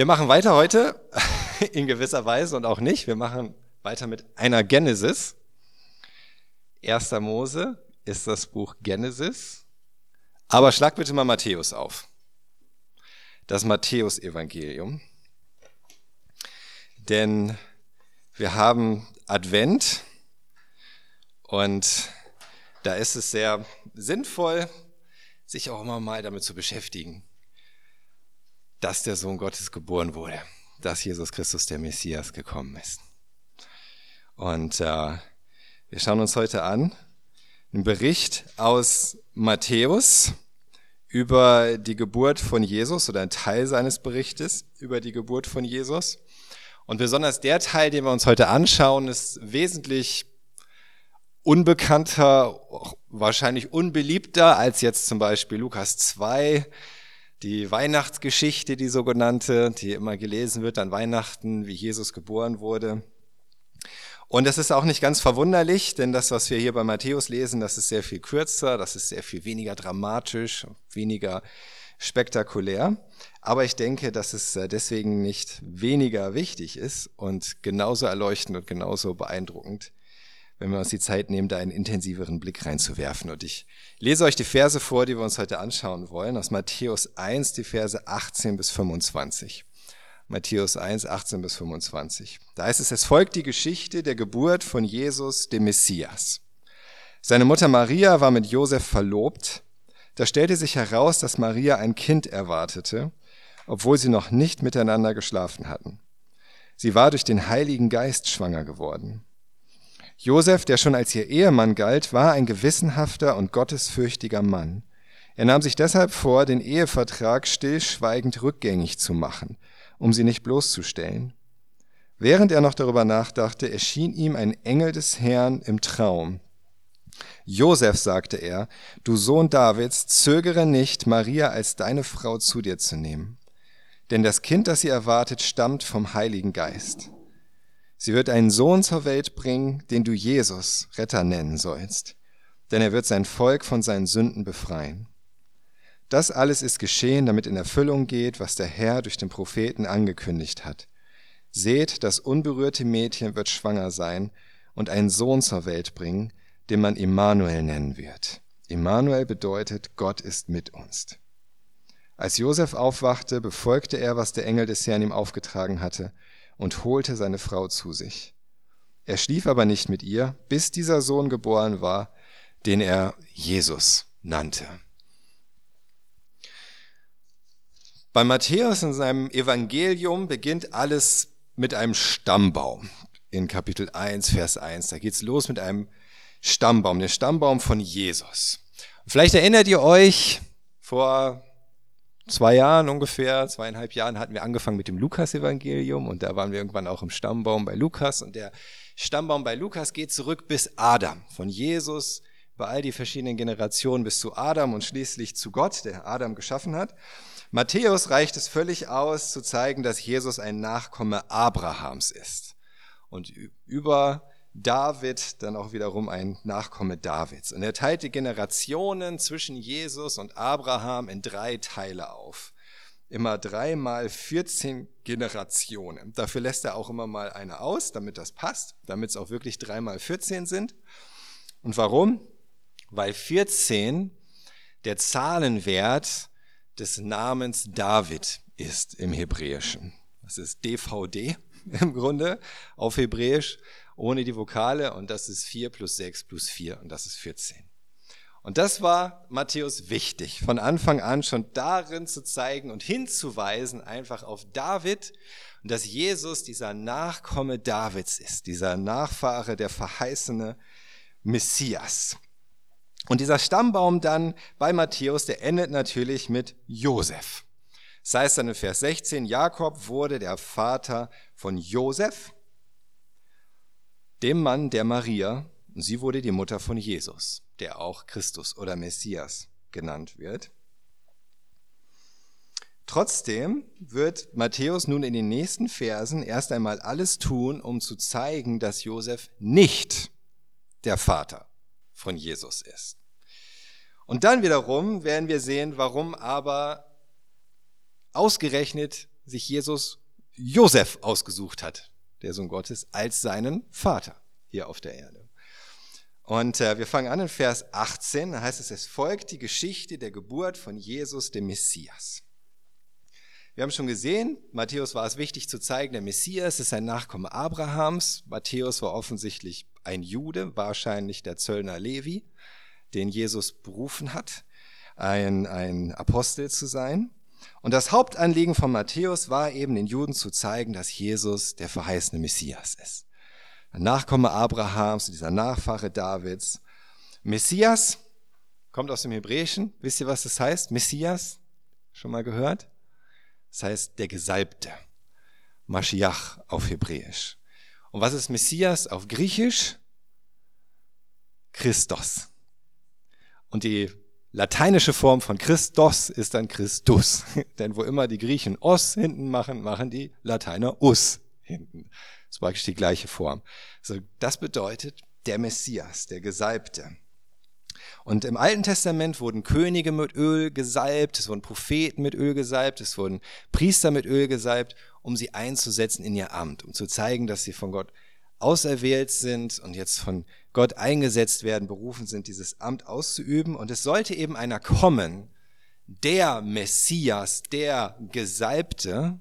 Wir machen weiter heute, in gewisser Weise und auch nicht. Wir machen weiter mit einer Genesis. Erster Mose ist das Buch Genesis. Aber schlag bitte mal Matthäus auf. Das Matthäus-Evangelium. Denn wir haben Advent und da ist es sehr sinnvoll, sich auch immer mal damit zu beschäftigen, dass der Sohn Gottes geboren wurde, dass Jesus Christus der Messias gekommen ist. Und äh, wir schauen uns heute an einen Bericht aus Matthäus über die Geburt von Jesus oder ein Teil seines Berichtes über die Geburt von Jesus. Und besonders der Teil, den wir uns heute anschauen, ist wesentlich unbekannter, wahrscheinlich unbeliebter als jetzt zum Beispiel Lukas 2, die Weihnachtsgeschichte, die sogenannte, die immer gelesen wird an Weihnachten, wie Jesus geboren wurde. Und das ist auch nicht ganz verwunderlich, denn das, was wir hier bei Matthäus lesen, das ist sehr viel kürzer, das ist sehr viel weniger dramatisch, weniger spektakulär. Aber ich denke, dass es äh, deswegen nicht weniger wichtig ist und genauso erleuchtend und genauso beeindruckend wenn wir uns die Zeit nehmen, da einen intensiveren Blick reinzuwerfen. Und ich lese euch die Verse vor, die wir uns heute anschauen wollen, aus Matthäus 1, die Verse 18 bis 25. Matthäus 1, 18 bis 25. Da heißt es, es folgt die Geschichte der Geburt von Jesus, dem Messias. Seine Mutter Maria war mit Josef verlobt. Da stellte sich heraus, dass Maria ein Kind erwartete, obwohl sie noch nicht miteinander geschlafen hatten. Sie war durch den Heiligen Geist schwanger geworden. Josef, der schon als ihr Ehemann galt, war ein gewissenhafter und gottesfürchtiger Mann. Er nahm sich deshalb vor, den Ehevertrag stillschweigend rückgängig zu machen, um sie nicht bloßzustellen. Während er noch darüber nachdachte, erschien ihm ein Engel des Herrn im Traum. Josef, sagte er, du Sohn Davids, zögere nicht, Maria als deine Frau zu dir zu nehmen. Denn das Kind, das sie erwartet, stammt vom Heiligen Geist. Sie wird einen Sohn zur Welt bringen, den du Jesus Retter nennen sollst, denn er wird sein Volk von seinen Sünden befreien. Das alles ist geschehen, damit in Erfüllung geht, was der Herr durch den Propheten angekündigt hat. Seht, das unberührte Mädchen wird schwanger sein und einen Sohn zur Welt bringen, den man Immanuel nennen wird. Immanuel bedeutet, Gott ist mit uns. Als Josef aufwachte, befolgte er, was der Engel des Herrn ihm aufgetragen hatte, und holte seine Frau zu sich. Er schlief aber nicht mit ihr, bis dieser Sohn geboren war, den er Jesus nannte. Bei Matthäus in seinem Evangelium beginnt alles mit einem Stammbaum. In Kapitel 1, Vers 1. Da geht's los mit einem Stammbaum, der Stammbaum von Jesus. Vielleicht erinnert ihr euch, vor zwei Jahren ungefähr, zweieinhalb Jahren hatten wir angefangen mit dem Lukas-Evangelium und da waren wir irgendwann auch im Stammbaum bei Lukas und der Stammbaum bei Lukas geht zurück bis Adam, von Jesus über all die verschiedenen Generationen bis zu Adam und schließlich zu Gott, der Adam geschaffen hat. Matthäus reicht es völlig aus, zu zeigen, dass Jesus ein Nachkomme Abrahams ist. Und über David dann auch wiederum ein Nachkomme Davids. Und er teilt die Generationen zwischen Jesus und Abraham in drei Teile auf. Immer dreimal 14 Generationen. Dafür lässt er auch immer mal eine aus, damit das passt, damit es auch wirklich dreimal 14 sind. Und warum? Weil 14 der Zahlenwert des Namens David ist im Hebräischen. Das ist DVD im Grunde auf Hebräisch ohne die Vokale und das ist 4 plus 6 plus 4 und das ist 14. Und das war Matthäus wichtig, von Anfang an schon darin zu zeigen und hinzuweisen einfach auf David und dass Jesus dieser Nachkomme Davids ist, dieser Nachfahre, der verheißene Messias. Und dieser Stammbaum dann bei Matthäus, der endet natürlich mit Josef. Das heißt dann in Vers 16, Jakob wurde der Vater von Josef dem Mann der Maria, sie wurde die Mutter von Jesus, der auch Christus oder Messias genannt wird. Trotzdem wird Matthäus nun in den nächsten Versen erst einmal alles tun, um zu zeigen, dass Josef nicht der Vater von Jesus ist. Und dann wiederum werden wir sehen, warum aber ausgerechnet sich Jesus Josef ausgesucht hat, der Sohn Gottes, als seinen Vater hier auf der Erde. Und äh, wir fangen an in Vers 18, da heißt es, es folgt die Geschichte der Geburt von Jesus, dem Messias. Wir haben schon gesehen, Matthäus war es wichtig zu zeigen, der Messias ist ein Nachkomme Abrahams. Matthäus war offensichtlich ein Jude, wahrscheinlich der Zöllner Levi, den Jesus berufen hat, ein, ein Apostel zu sein. Und das Hauptanliegen von Matthäus war eben den Juden zu zeigen, dass Jesus der verheißene Messias ist. Ein Nachkomme Abrahams, dieser Nachfahre Davids. Messias kommt aus dem Hebräischen. Wisst ihr, was das heißt? Messias? Schon mal gehört? Das heißt der Gesalbte. Mashiach auf Hebräisch. Und was ist Messias auf Griechisch? Christos. Und die lateinische Form von Christos ist dann Christus. Denn wo immer die Griechen os hinten machen, machen die Lateiner us hinten. Das ist praktisch die gleiche Form. Also das bedeutet der Messias, der Gesalbte. Und im Alten Testament wurden Könige mit Öl gesalbt, es wurden Propheten mit Öl gesalbt, es wurden Priester mit Öl gesalbt, um sie einzusetzen in ihr Amt, um zu zeigen, dass sie von Gott auserwählt sind und jetzt von Gott eingesetzt werden, berufen sind, dieses Amt auszuüben. Und es sollte eben einer kommen, der Messias, der Gesalbte,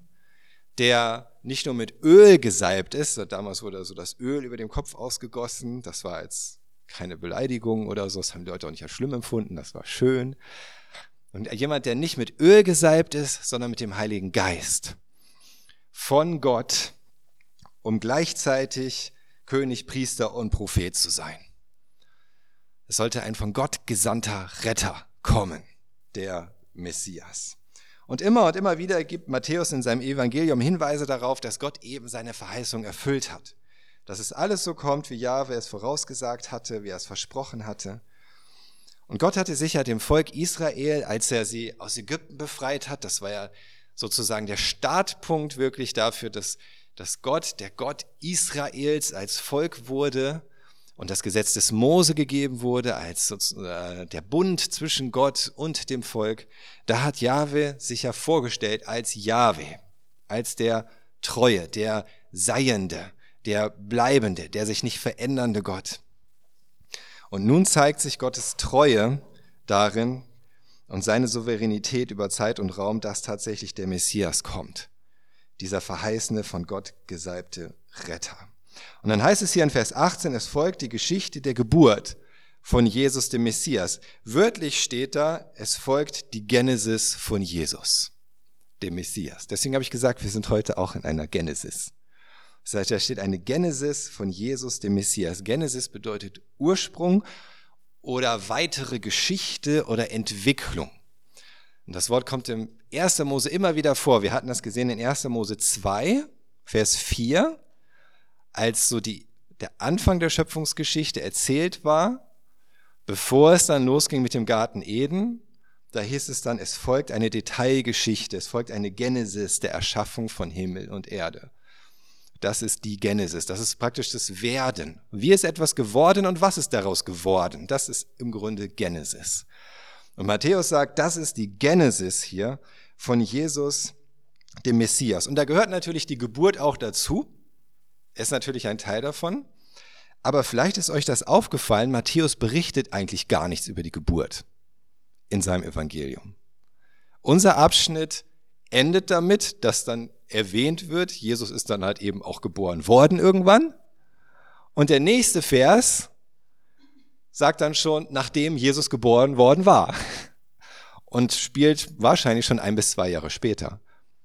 der nicht nur mit Öl gesalbt ist, damals wurde so das Öl über dem Kopf ausgegossen, das war jetzt keine Beleidigung oder so, das haben die Leute auch nicht als schlimm empfunden, das war schön. Und jemand, der nicht mit Öl gesalbt ist, sondern mit dem Heiligen Geist von Gott, um gleichzeitig König, Priester und Prophet zu sein. Es sollte ein von Gott gesandter Retter kommen, der Messias. Und immer und immer wieder gibt Matthäus in seinem Evangelium Hinweise darauf, dass Gott eben seine Verheißung erfüllt hat. Dass es alles so kommt, wie Jahwe es vorausgesagt hatte, wie er es versprochen hatte. Und Gott hatte sicher dem Volk Israel, als er sie aus Ägypten befreit hat, das war ja sozusagen der Startpunkt wirklich dafür, dass, dass Gott, der Gott Israels als Volk wurde, und das Gesetz des Mose gegeben wurde als äh, der Bund zwischen Gott und dem Volk, da hat Jahwe sich ja vorgestellt als Jahwe, als der Treue, der Seiende, der Bleibende, der sich nicht verändernde Gott. Und nun zeigt sich Gottes Treue darin und seine Souveränität über Zeit und Raum, dass tatsächlich der Messias kommt, dieser verheißene, von Gott gesalbte Retter. Und dann heißt es hier in Vers 18, es folgt die Geschichte der Geburt von Jesus dem Messias. Wörtlich steht da, es folgt die Genesis von Jesus, dem Messias. Deswegen habe ich gesagt, wir sind heute auch in einer Genesis. Das heißt, da steht eine Genesis von Jesus, dem Messias. Genesis bedeutet Ursprung oder weitere Geschichte oder Entwicklung. Und das Wort kommt im 1. Mose immer wieder vor. Wir hatten das gesehen in 1. Mose 2, Vers 4 als so die, der Anfang der Schöpfungsgeschichte erzählt war, bevor es dann losging mit dem Garten Eden, da hieß es dann, es folgt eine Detailgeschichte, es folgt eine Genesis der Erschaffung von Himmel und Erde. Das ist die Genesis, das ist praktisch das Werden. Wie ist etwas geworden und was ist daraus geworden? Das ist im Grunde Genesis. Und Matthäus sagt, das ist die Genesis hier von Jesus, dem Messias. Und da gehört natürlich die Geburt auch dazu ist natürlich ein Teil davon. Aber vielleicht ist euch das aufgefallen, Matthäus berichtet eigentlich gar nichts über die Geburt in seinem Evangelium. Unser Abschnitt endet damit, dass dann erwähnt wird, Jesus ist dann halt eben auch geboren worden irgendwann. Und der nächste Vers sagt dann schon, nachdem Jesus geboren worden war. Und spielt wahrscheinlich schon ein bis zwei Jahre später,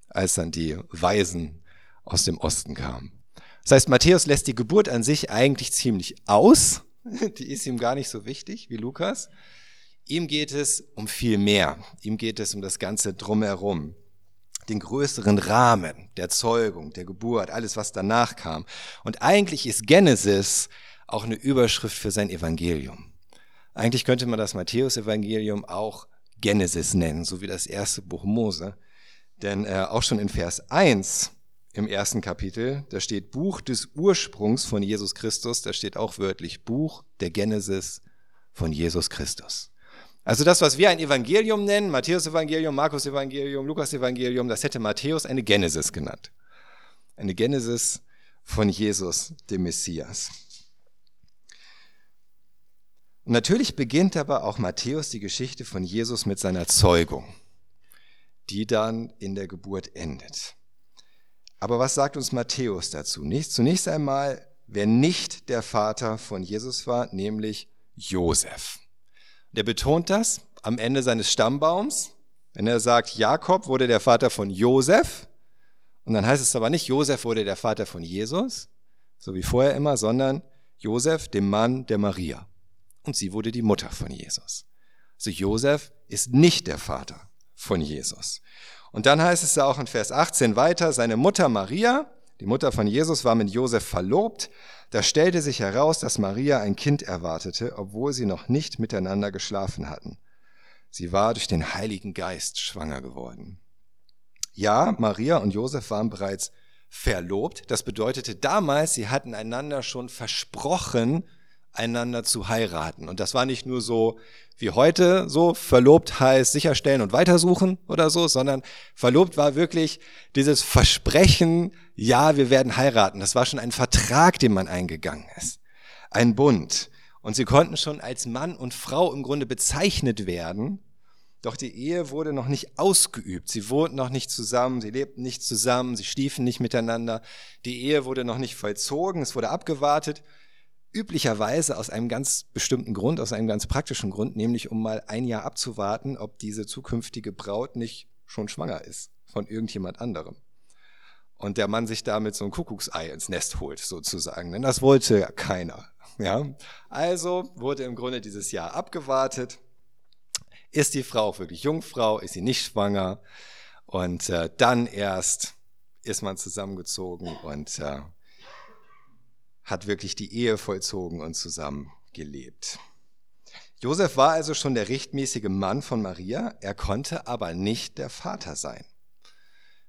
als dann die Weisen aus dem Osten kamen. Das heißt, Matthäus lässt die Geburt an sich eigentlich ziemlich aus. Die ist ihm gar nicht so wichtig wie Lukas. Ihm geht es um viel mehr. Ihm geht es um das Ganze drumherum. Den größeren Rahmen der Zeugung, der Geburt, alles, was danach kam. Und eigentlich ist Genesis auch eine Überschrift für sein Evangelium. Eigentlich könnte man das Matthäus-Evangelium auch Genesis nennen, so wie das erste Buch Mose. Denn äh, auch schon in Vers 1 im ersten Kapitel. Da steht Buch des Ursprungs von Jesus Christus. Da steht auch wörtlich Buch der Genesis von Jesus Christus. Also das, was wir ein Evangelium nennen, Matthäus-Evangelium, Markus-Evangelium, Lukas-Evangelium, das hätte Matthäus eine Genesis genannt. Eine Genesis von Jesus, dem Messias. Und natürlich beginnt aber auch Matthäus die Geschichte von Jesus mit seiner Zeugung, die dann in der Geburt endet. Aber was sagt uns Matthäus dazu? Zunächst einmal, wer nicht der Vater von Jesus war, nämlich Josef. Der betont das am Ende seines Stammbaums, wenn er sagt, Jakob wurde der Vater von Josef. Und dann heißt es aber nicht, Josef wurde der Vater von Jesus, so wie vorher immer, sondern Josef, dem Mann der Maria. Und sie wurde die Mutter von Jesus. Also Josef ist nicht der Vater von Jesus. Und dann heißt es ja auch in Vers 18 weiter, seine Mutter Maria, die Mutter von Jesus, war mit Josef verlobt. Da stellte sich heraus, dass Maria ein Kind erwartete, obwohl sie noch nicht miteinander geschlafen hatten. Sie war durch den Heiligen Geist schwanger geworden. Ja, Maria und Josef waren bereits verlobt. Das bedeutete damals, sie hatten einander schon versprochen, einander zu heiraten. Und das war nicht nur so wie heute, so verlobt heißt sicherstellen und weitersuchen oder so, sondern verlobt war wirklich dieses Versprechen, ja, wir werden heiraten. Das war schon ein Vertrag, den man eingegangen ist. Ein Bund. Und sie konnten schon als Mann und Frau im Grunde bezeichnet werden. Doch die Ehe wurde noch nicht ausgeübt. Sie wohnten noch nicht zusammen, sie lebten nicht zusammen, sie schliefen nicht miteinander. Die Ehe wurde noch nicht vollzogen, es wurde abgewartet üblicherweise aus einem ganz bestimmten Grund, aus einem ganz praktischen Grund, nämlich um mal ein Jahr abzuwarten, ob diese zukünftige Braut nicht schon schwanger ist von irgendjemand anderem. Und der Mann sich damit so ein Kuckucksei ins Nest holt, sozusagen. Denn das wollte keiner. Ja? Also wurde im Grunde dieses Jahr abgewartet. Ist die Frau wirklich Jungfrau? Ist sie nicht schwanger? Und äh, dann erst ist man zusammengezogen und äh, hat wirklich die Ehe vollzogen und zusammen gelebt. Josef war also schon der rechtmäßige Mann von Maria, er konnte aber nicht der Vater sein.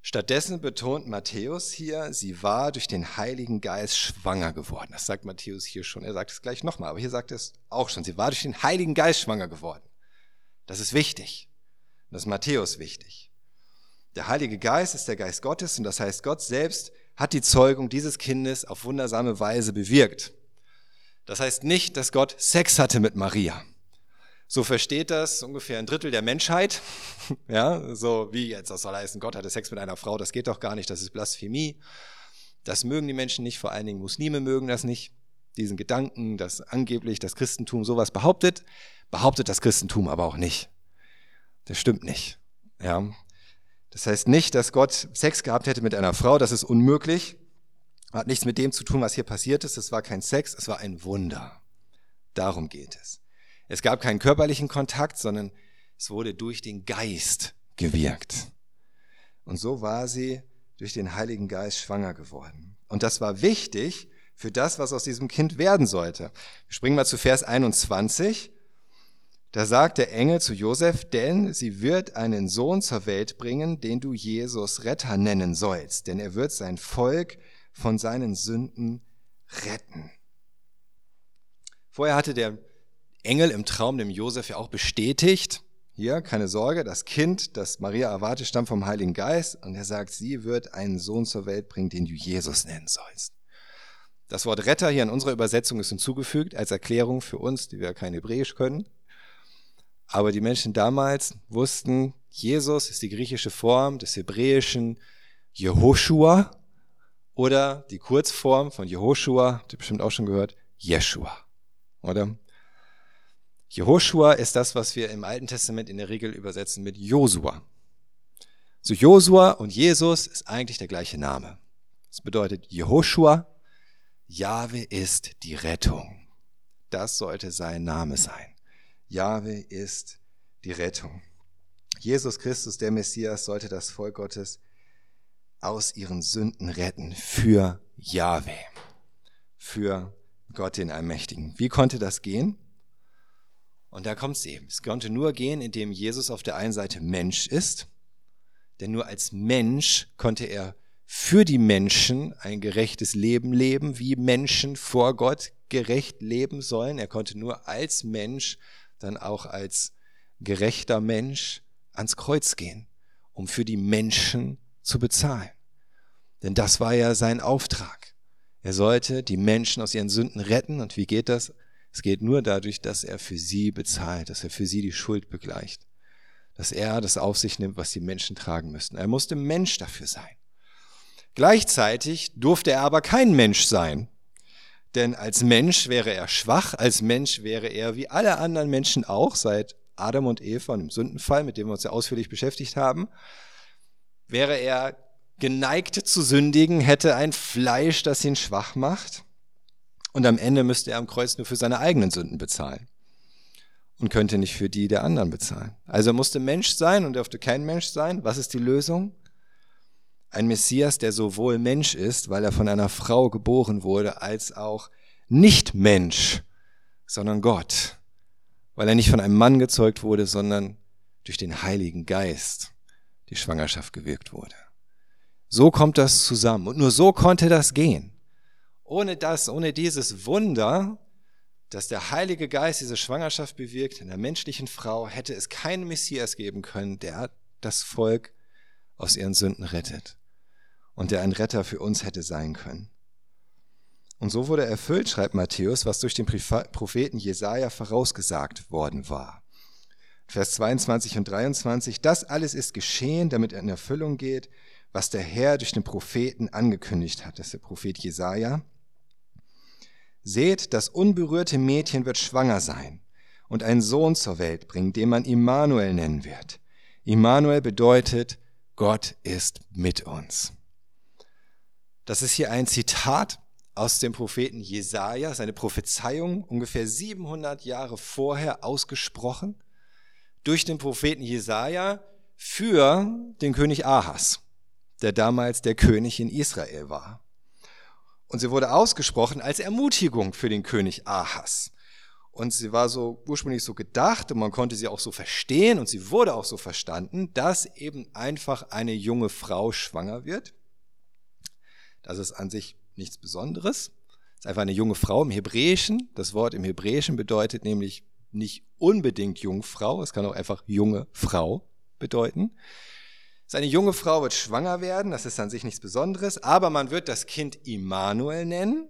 Stattdessen betont Matthäus hier, sie war durch den Heiligen Geist schwanger geworden. Das sagt Matthäus hier schon, er sagt es gleich nochmal, aber hier sagt es auch schon, sie war durch den Heiligen Geist schwanger geworden. Das ist wichtig. Das ist Matthäus wichtig. Der Heilige Geist ist der Geist Gottes und das heißt, Gott selbst hat die Zeugung dieses Kindes auf wundersame Weise bewirkt. Das heißt nicht, dass Gott Sex hatte mit Maria. So versteht das ungefähr ein Drittel der Menschheit. Ja, so wie jetzt, das soll heißen, Gott hatte Sex mit einer Frau, das geht doch gar nicht, das ist Blasphemie. Das mögen die Menschen nicht, vor allen Dingen Muslime mögen das nicht. Diesen Gedanken, dass angeblich das Christentum sowas behauptet, behauptet das Christentum aber auch nicht. Das stimmt nicht. Ja, das heißt nicht, dass Gott Sex gehabt hätte mit einer Frau, das ist unmöglich. Hat nichts mit dem zu tun, was hier passiert ist. Es war kein Sex, es war ein Wunder. Darum geht es. Es gab keinen körperlichen Kontakt, sondern es wurde durch den Geist gewirkt. Und so war sie durch den Heiligen Geist schwanger geworden. Und das war wichtig für das, was aus diesem Kind werden sollte. Wir springen mal zu Vers 21. Da sagt der Engel zu Josef, denn sie wird einen Sohn zur Welt bringen, den du Jesus Retter nennen sollst, denn er wird sein Volk von seinen Sünden retten. Vorher hatte der Engel im Traum dem Josef ja auch bestätigt, hier, keine Sorge, das Kind, das Maria erwartet, stammt vom Heiligen Geist und er sagt, sie wird einen Sohn zur Welt bringen, den du Jesus nennen sollst. Das Wort Retter hier in unserer Übersetzung ist hinzugefügt als Erklärung für uns, die wir kein Hebräisch können. Aber die Menschen damals wussten, Jesus ist die griechische Form des hebräischen Jehoshua oder die Kurzform von Jehoshua, habt ihr bestimmt auch schon gehört, Jeshua, oder? Jehoshua ist das, was wir im Alten Testament in der Regel übersetzen mit Josua. So Josua und Jesus ist eigentlich der gleiche Name. Das bedeutet Jehoshua, Jahwe ist die Rettung. Das sollte sein Name sein. Jahwe ist die Rettung. Jesus Christus, der Messias, sollte das Volk Gottes aus ihren Sünden retten für Jahwe, für Gott den Allmächtigen. Wie konnte das gehen? Und da kommt es eben. Es konnte nur gehen, indem Jesus auf der einen Seite Mensch ist, denn nur als Mensch konnte er für die Menschen ein gerechtes Leben leben, wie Menschen vor Gott gerecht leben sollen. Er konnte nur als Mensch dann auch als gerechter Mensch ans Kreuz gehen, um für die Menschen zu bezahlen. Denn das war ja sein Auftrag. Er sollte die Menschen aus ihren Sünden retten. Und wie geht das? Es geht nur dadurch, dass er für sie bezahlt, dass er für sie die Schuld begleicht, dass er das auf sich nimmt, was die Menschen tragen müssten. Er musste Mensch dafür sein. Gleichzeitig durfte er aber kein Mensch sein, denn als Mensch wäre er schwach, als Mensch wäre er wie alle anderen Menschen auch seit Adam und Eva und im Sündenfall, mit dem wir uns ja ausführlich beschäftigt haben, wäre er geneigt zu sündigen, hätte ein Fleisch, das ihn schwach macht und am Ende müsste er am Kreuz nur für seine eigenen Sünden bezahlen und könnte nicht für die der anderen bezahlen. Also er musste Mensch sein und dürfte kein Mensch sein. Was ist die Lösung? Ein Messias, der sowohl Mensch ist, weil er von einer Frau geboren wurde, als auch nicht Mensch, sondern Gott, weil er nicht von einem Mann gezeugt wurde, sondern durch den Heiligen Geist die Schwangerschaft gewirkt wurde. So kommt das zusammen und nur so konnte das gehen. Ohne das, ohne dieses Wunder, dass der Heilige Geist diese Schwangerschaft bewirkt in der menschlichen Frau, hätte es keinen Messias geben können, der das Volk aus ihren Sünden rettet und der ein Retter für uns hätte sein können. Und so wurde erfüllt, schreibt Matthäus, was durch den Propheten Jesaja vorausgesagt worden war. Vers 22 und 23, das alles ist geschehen, damit in Erfüllung geht, was der Herr durch den Propheten angekündigt hat. Das ist der Prophet Jesaja. Seht, das unberührte Mädchen wird schwanger sein und einen Sohn zur Welt bringen, den man Immanuel nennen wird. Immanuel bedeutet, Gott ist mit uns. Das ist hier ein Zitat aus dem Propheten Jesaja, seine Prophezeiung ungefähr 700 Jahre vorher ausgesprochen durch den Propheten Jesaja für den König Ahas, der damals der König in Israel war. Und sie wurde ausgesprochen als Ermutigung für den König Ahas. Und sie war so ursprünglich so gedacht und man konnte sie auch so verstehen und sie wurde auch so verstanden, dass eben einfach eine junge Frau schwanger wird. Das ist an sich nichts Besonderes. Das ist einfach eine junge Frau im Hebräischen. Das Wort im Hebräischen bedeutet nämlich nicht unbedingt Jungfrau, es kann auch einfach junge Frau bedeuten. Seine junge Frau wird schwanger werden, das ist an sich nichts Besonderes, aber man wird das Kind Immanuel nennen,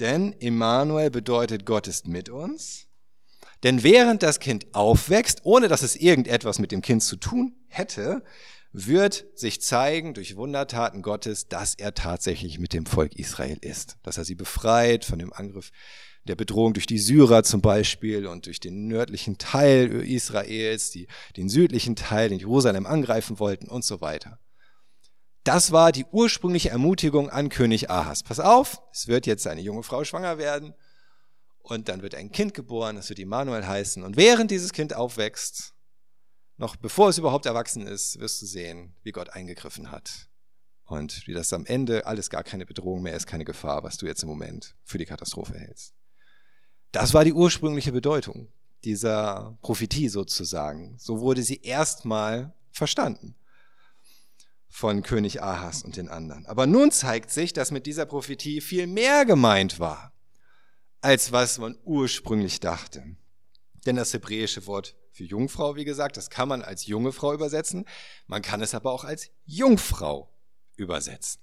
denn Immanuel bedeutet Gott ist mit uns. Denn während das Kind aufwächst, ohne dass es irgendetwas mit dem Kind zu tun hätte, wird sich zeigen durch Wundertaten Gottes, dass er tatsächlich mit dem Volk Israel ist, dass er sie befreit von dem Angriff der Bedrohung durch die Syrer zum Beispiel und durch den nördlichen Teil Israels, die den südlichen Teil in Jerusalem angreifen wollten und so weiter. Das war die ursprüngliche Ermutigung an König Ahas. Pass auf, es wird jetzt eine junge Frau schwanger werden und dann wird ein Kind geboren, das wird Immanuel heißen. Und während dieses Kind aufwächst, noch bevor es überhaupt erwachsen ist, wirst du sehen, wie Gott eingegriffen hat. Und wie das am Ende alles gar keine Bedrohung mehr ist, keine Gefahr, was du jetzt im Moment für die Katastrophe hältst. Das war die ursprüngliche Bedeutung dieser Prophetie sozusagen. So wurde sie erstmal verstanden von König Ahas und den anderen. Aber nun zeigt sich, dass mit dieser Prophetie viel mehr gemeint war, als was man ursprünglich dachte. Denn das hebräische Wort für Jungfrau, wie gesagt, das kann man als junge Frau übersetzen, man kann es aber auch als Jungfrau übersetzen.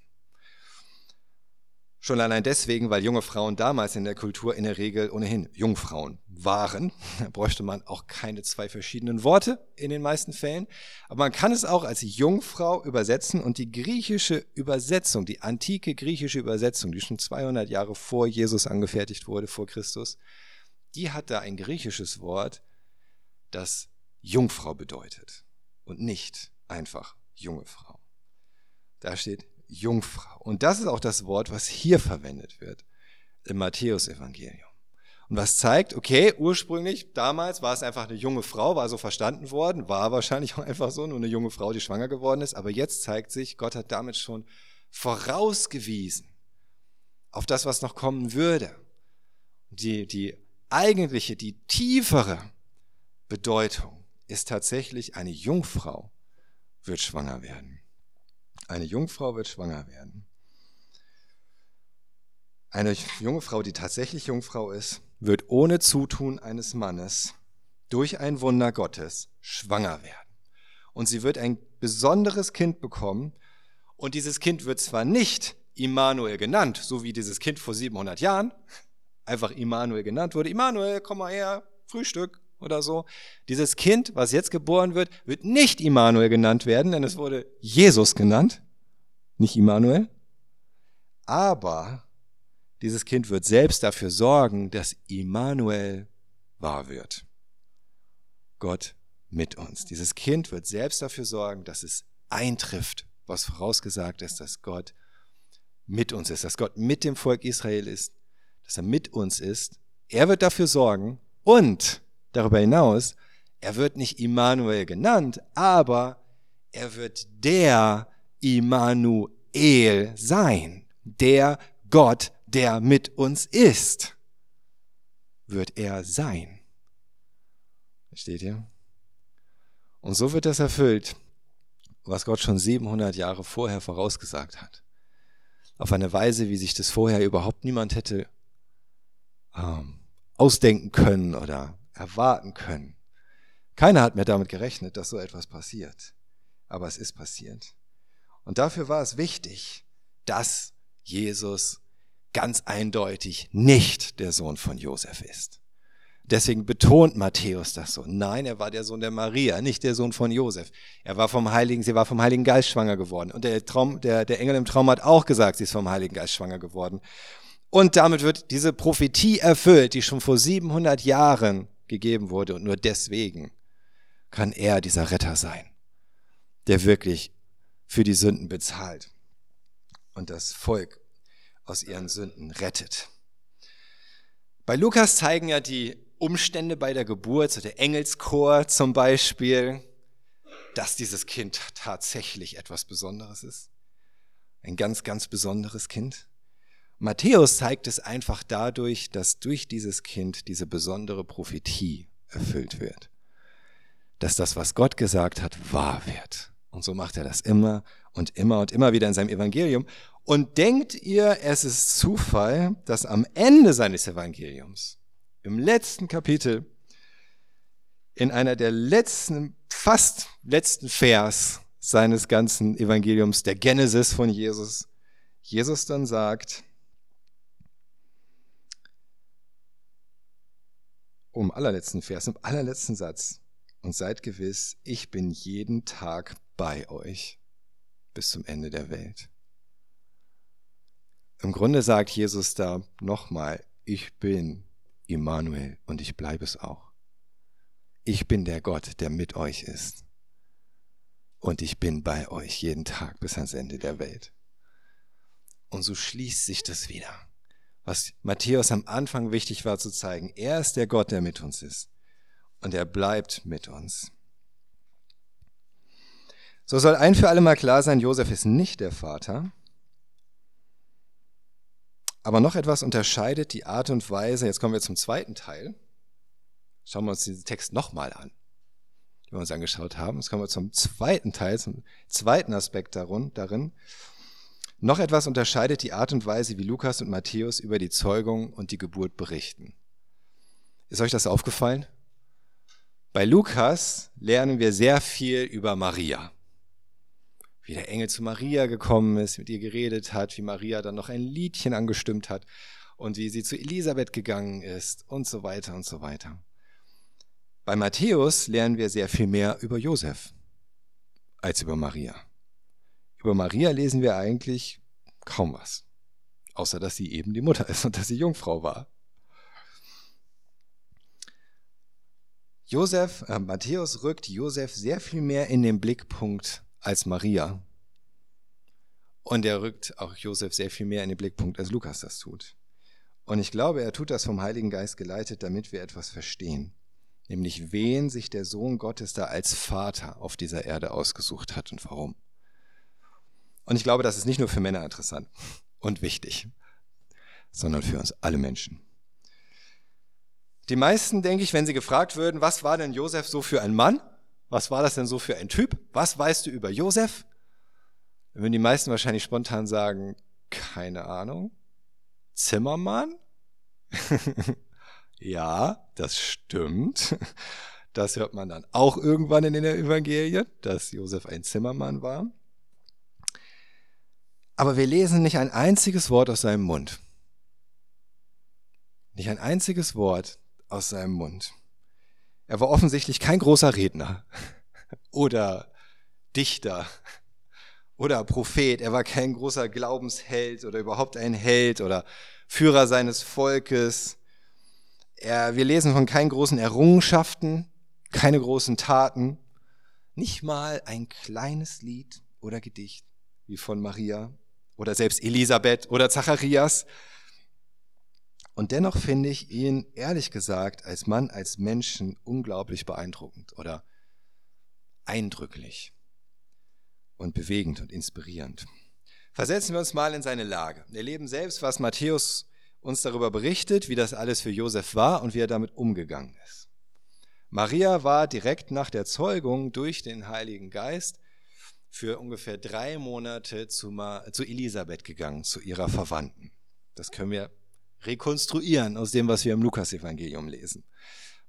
Schon allein deswegen, weil junge Frauen damals in der Kultur in der Regel ohnehin Jungfrauen waren. Da bräuchte man auch keine zwei verschiedenen Worte in den meisten Fällen. Aber man kann es auch als Jungfrau übersetzen und die griechische Übersetzung, die antike griechische Übersetzung, die schon 200 Jahre vor Jesus angefertigt wurde, vor Christus, die hat da ein griechisches Wort, das Jungfrau bedeutet und nicht einfach junge Frau. Da steht Jungfrau. Und das ist auch das Wort, was hier verwendet wird im Matthäusevangelium. Und was zeigt, okay, ursprünglich, damals war es einfach eine junge Frau, war so verstanden worden, war wahrscheinlich auch einfach so, nur eine junge Frau, die schwanger geworden ist. Aber jetzt zeigt sich, Gott hat damit schon vorausgewiesen auf das, was noch kommen würde. Die, die eigentliche, die tiefere Bedeutung ist tatsächlich, eine Jungfrau wird schwanger werden. Eine Jungfrau wird schwanger werden. Eine junge Frau, die tatsächlich Jungfrau ist, wird ohne Zutun eines Mannes durch ein Wunder Gottes schwanger werden. Und sie wird ein besonderes Kind bekommen. Und dieses Kind wird zwar nicht Immanuel genannt, so wie dieses Kind vor 700 Jahren einfach Immanuel genannt wurde. Immanuel, komm mal her, Frühstück oder so. Dieses Kind, was jetzt geboren wird, wird nicht Immanuel genannt werden, denn es wurde Jesus genannt, nicht Immanuel. Aber dieses Kind wird selbst dafür sorgen, dass Immanuel wahr wird. Gott mit uns. Dieses Kind wird selbst dafür sorgen, dass es eintrifft, was vorausgesagt ist, dass Gott mit uns ist, dass Gott mit dem Volk Israel ist, dass er mit uns ist. Er wird dafür sorgen und darüber hinaus, er wird nicht Immanuel genannt, aber er wird der Immanuel sein, der Gott, der mit uns ist, wird er sein. Versteht ihr? Und so wird das erfüllt, was Gott schon 700 Jahre vorher vorausgesagt hat. Auf eine Weise, wie sich das vorher überhaupt niemand hätte ähm, ausdenken können oder erwarten können. Keiner hat mehr damit gerechnet, dass so etwas passiert. Aber es ist passiert. Und dafür war es wichtig, dass Jesus ganz eindeutig nicht der Sohn von Josef ist. Deswegen betont Matthäus das so. Nein, er war der Sohn der Maria, nicht der Sohn von Josef. Er war vom Heiligen, sie war vom Heiligen Geist schwanger geworden. Und der Traum, der, der Engel im Traum hat auch gesagt, sie ist vom Heiligen Geist schwanger geworden. Und damit wird diese Prophetie erfüllt, die schon vor 700 Jahren gegeben wurde. Und nur deswegen kann er dieser Retter sein, der wirklich für die Sünden bezahlt und das Volk aus ihren Sünden rettet. Bei Lukas zeigen ja die Umstände bei der Geburt, so der Engelschor zum Beispiel, dass dieses Kind tatsächlich etwas Besonderes ist. Ein ganz, ganz besonderes Kind. Matthäus zeigt es einfach dadurch, dass durch dieses Kind diese besondere Prophetie erfüllt wird. Dass das, was Gott gesagt hat, wahr wird. Und so macht er das immer und immer und immer wieder in seinem Evangelium. Und denkt ihr, es ist Zufall, dass am Ende seines Evangeliums im letzten Kapitel, in einer der letzten, fast letzten Vers seines ganzen Evangeliums, der Genesis von Jesus, Jesus dann sagt, um allerletzten Vers, im allerletzten Satz, und seid gewiss, ich bin jeden Tag bei euch bis zum Ende der Welt. Im Grunde sagt Jesus da nochmal, ich bin Immanuel und ich bleibe es auch. Ich bin der Gott, der mit euch ist. Und ich bin bei euch jeden Tag bis ans Ende der Welt. Und so schließt sich das wieder. Was Matthäus am Anfang wichtig war zu zeigen, er ist der Gott, der mit uns ist. Und er bleibt mit uns. So soll ein für alle Mal klar sein, Josef ist nicht der Vater, aber noch etwas unterscheidet die Art und Weise, jetzt kommen wir zum zweiten Teil. Schauen wir uns diesen Text nochmal an, den wir uns angeschaut haben. Jetzt kommen wir zum zweiten Teil, zum zweiten Aspekt darin. Noch etwas unterscheidet die Art und Weise, wie Lukas und Matthäus über die Zeugung und die Geburt berichten. Ist euch das aufgefallen? Bei Lukas lernen wir sehr viel über Maria wie der Engel zu Maria gekommen ist, mit ihr geredet hat, wie Maria dann noch ein Liedchen angestimmt hat und wie sie zu Elisabeth gegangen ist und so weiter und so weiter. Bei Matthäus lernen wir sehr viel mehr über Josef als über Maria. Über Maria lesen wir eigentlich kaum was, außer dass sie eben die Mutter ist und dass sie Jungfrau war. Josef, äh, Matthäus rückt Josef sehr viel mehr in den Blickpunkt als Maria. Und er rückt auch Josef sehr viel mehr in den Blickpunkt, als Lukas das tut. Und ich glaube, er tut das vom Heiligen Geist geleitet, damit wir etwas verstehen. Nämlich, wen sich der Sohn Gottes da als Vater auf dieser Erde ausgesucht hat und warum. Und ich glaube, das ist nicht nur für Männer interessant und wichtig, sondern für uns alle Menschen. Die meisten, denke ich, wenn sie gefragt würden, was war denn Josef so für ein Mann? Was war das denn so für ein Typ? Was weißt du über Josef? Dann würden die meisten wahrscheinlich spontan sagen, keine Ahnung. Zimmermann? ja, das stimmt. Das hört man dann auch irgendwann in den Evangelien, dass Josef ein Zimmermann war. Aber wir lesen nicht ein einziges Wort aus seinem Mund. Nicht ein einziges Wort aus seinem Mund. Er war offensichtlich kein großer Redner oder Dichter oder Prophet. Er war kein großer Glaubensheld oder überhaupt ein Held oder Führer seines Volkes. Er, wir lesen von keinen großen Errungenschaften, keine großen Taten, nicht mal ein kleines Lied oder Gedicht wie von Maria oder selbst Elisabeth oder Zacharias. Und dennoch finde ich ihn, ehrlich gesagt, als Mann, als Menschen unglaublich beeindruckend oder eindrücklich und bewegend und inspirierend. Versetzen wir uns mal in seine Lage. Wir erleben selbst, was Matthäus uns darüber berichtet, wie das alles für Josef war und wie er damit umgegangen ist. Maria war direkt nach der Zeugung durch den Heiligen Geist für ungefähr drei Monate zu, zu Elisabeth gegangen, zu ihrer Verwandten. Das können wir rekonstruieren aus dem, was wir im Lukasevangelium lesen.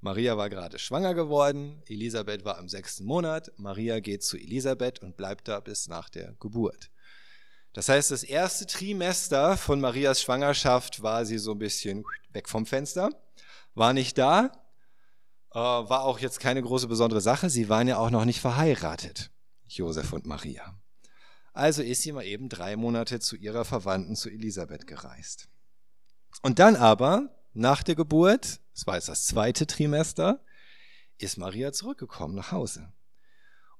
Maria war gerade schwanger geworden, Elisabeth war im sechsten Monat, Maria geht zu Elisabeth und bleibt da bis nach der Geburt. Das heißt, das erste Trimester von Marias Schwangerschaft war sie so ein bisschen weg vom Fenster, war nicht da, äh, war auch jetzt keine große besondere Sache. Sie waren ja auch noch nicht verheiratet, Josef und Maria. Also ist sie mal eben drei Monate zu ihrer Verwandten, zu Elisabeth gereist. Und dann aber, nach der Geburt, das war jetzt das zweite Trimester, ist Maria zurückgekommen nach Hause.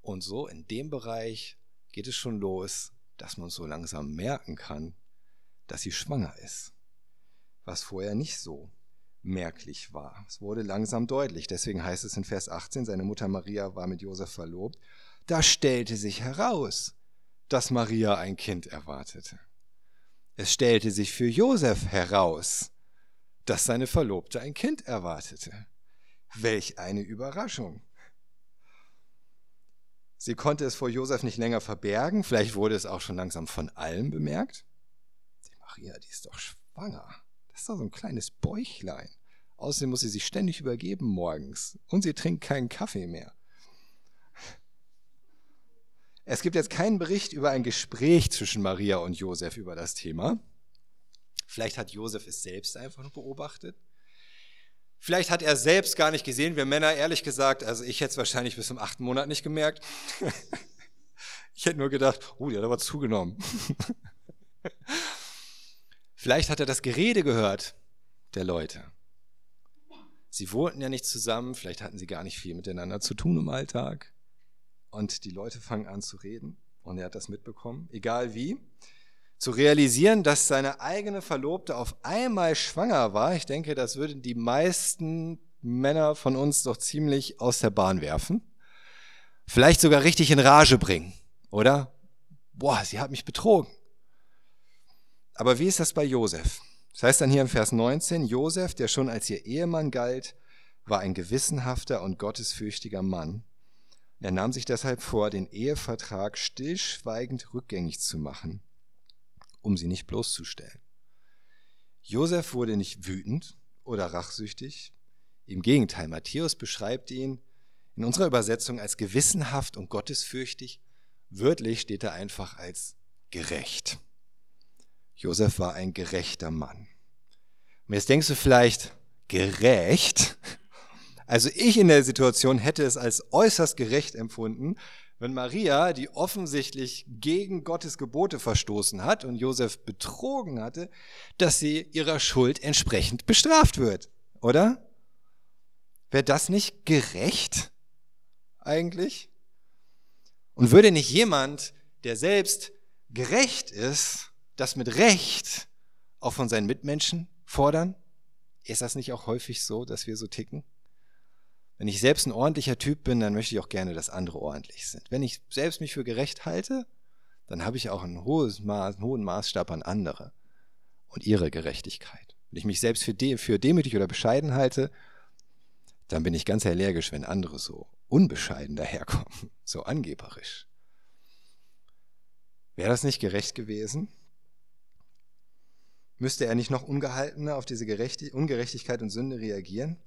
Und so in dem Bereich geht es schon los, dass man so langsam merken kann, dass sie schwanger ist. Was vorher nicht so merklich war. Es wurde langsam deutlich. Deswegen heißt es in Vers 18, seine Mutter Maria war mit Josef verlobt. Da stellte sich heraus, dass Maria ein Kind erwartete. Es stellte sich für Josef heraus, dass seine Verlobte ein Kind erwartete. Welch eine Überraschung. Sie konnte es vor Josef nicht länger verbergen, vielleicht wurde es auch schon langsam von allen bemerkt. Die Maria, die ist doch schwanger. Das ist doch so ein kleines Bäuchlein. Außerdem muss sie sich ständig übergeben morgens und sie trinkt keinen Kaffee mehr. Es gibt jetzt keinen Bericht über ein Gespräch zwischen Maria und Josef über das Thema. Vielleicht hat Josef es selbst einfach nur beobachtet. Vielleicht hat er selbst gar nicht gesehen. Wir Männer, ehrlich gesagt, also ich hätte es wahrscheinlich bis zum achten Monat nicht gemerkt. ich hätte nur gedacht, oh, die hat aber zugenommen. Vielleicht hat er das Gerede gehört der Leute. Sie wohnten ja nicht zusammen, vielleicht hatten sie gar nicht viel miteinander zu tun im Alltag. Und die Leute fangen an zu reden und er hat das mitbekommen, egal wie. Zu realisieren, dass seine eigene Verlobte auf einmal schwanger war, ich denke, das würden die meisten Männer von uns doch ziemlich aus der Bahn werfen. Vielleicht sogar richtig in Rage bringen, oder? Boah, sie hat mich betrogen. Aber wie ist das bei Josef? Das heißt dann hier im Vers 19, Josef, der schon als ihr Ehemann galt, war ein gewissenhafter und gottesfürchtiger Mann. Er nahm sich deshalb vor, den Ehevertrag stillschweigend rückgängig zu machen, um sie nicht bloßzustellen. Josef wurde nicht wütend oder rachsüchtig. Im Gegenteil, Matthäus beschreibt ihn in unserer Übersetzung als gewissenhaft und gottesfürchtig. Wörtlich steht er einfach als gerecht. Josef war ein gerechter Mann. Und jetzt denkst du vielleicht, gerecht? Also ich in der Situation hätte es als äußerst gerecht empfunden, wenn Maria, die offensichtlich gegen Gottes Gebote verstoßen hat und Josef betrogen hatte, dass sie ihrer Schuld entsprechend bestraft wird, oder? Wäre das nicht gerecht eigentlich? Und würde nicht jemand, der selbst gerecht ist, das mit Recht auch von seinen Mitmenschen fordern? Ist das nicht auch häufig so, dass wir so ticken? Wenn ich selbst ein ordentlicher Typ bin, dann möchte ich auch gerne, dass andere ordentlich sind. Wenn ich selbst mich für gerecht halte, dann habe ich auch ein hohes Maß, einen hohen Maßstab an andere und ihre Gerechtigkeit. Wenn ich mich selbst für, de für demütig oder bescheiden halte, dann bin ich ganz allergisch, wenn andere so unbescheiden daherkommen, so angeberisch. Wäre das nicht gerecht gewesen? Müsste er nicht noch ungehaltener auf diese Ungerechtigkeit und Sünde reagieren?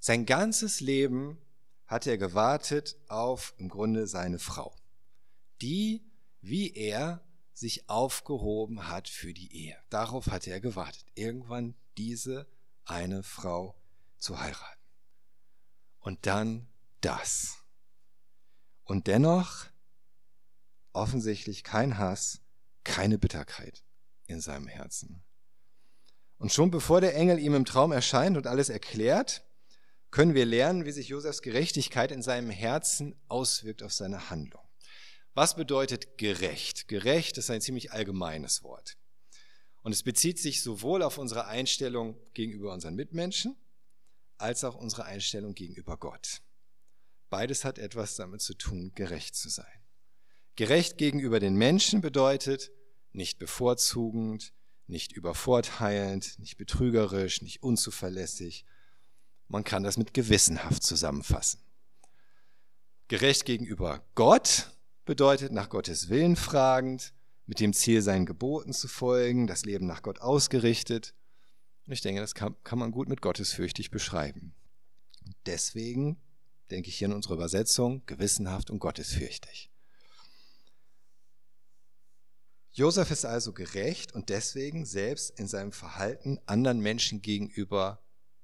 Sein ganzes Leben hat er gewartet auf im Grunde seine Frau, die, wie er, sich aufgehoben hat für die Ehe. Darauf hat er gewartet, irgendwann diese eine Frau zu heiraten. Und dann das. Und dennoch offensichtlich kein Hass, keine Bitterkeit in seinem Herzen. Und schon bevor der Engel ihm im Traum erscheint und alles erklärt, können wir lernen, wie sich Josefs Gerechtigkeit in seinem Herzen auswirkt auf seine Handlung. Was bedeutet gerecht? Gerecht ist ein ziemlich allgemeines Wort. Und es bezieht sich sowohl auf unsere Einstellung gegenüber unseren Mitmenschen, als auch unsere Einstellung gegenüber Gott. Beides hat etwas damit zu tun, gerecht zu sein. Gerecht gegenüber den Menschen bedeutet nicht bevorzugend, nicht übervorteilend, nicht betrügerisch, nicht unzuverlässig. Man kann das mit gewissenhaft zusammenfassen. Gerecht gegenüber Gott bedeutet nach Gottes Willen fragend, mit dem Ziel, seinen Geboten zu folgen, das Leben nach Gott ausgerichtet. Und ich denke, das kann, kann man gut mit gottesfürchtig beschreiben. Deswegen denke ich hier in unserer Übersetzung gewissenhaft und gottesfürchtig. Josef ist also gerecht und deswegen selbst in seinem Verhalten anderen Menschen gegenüber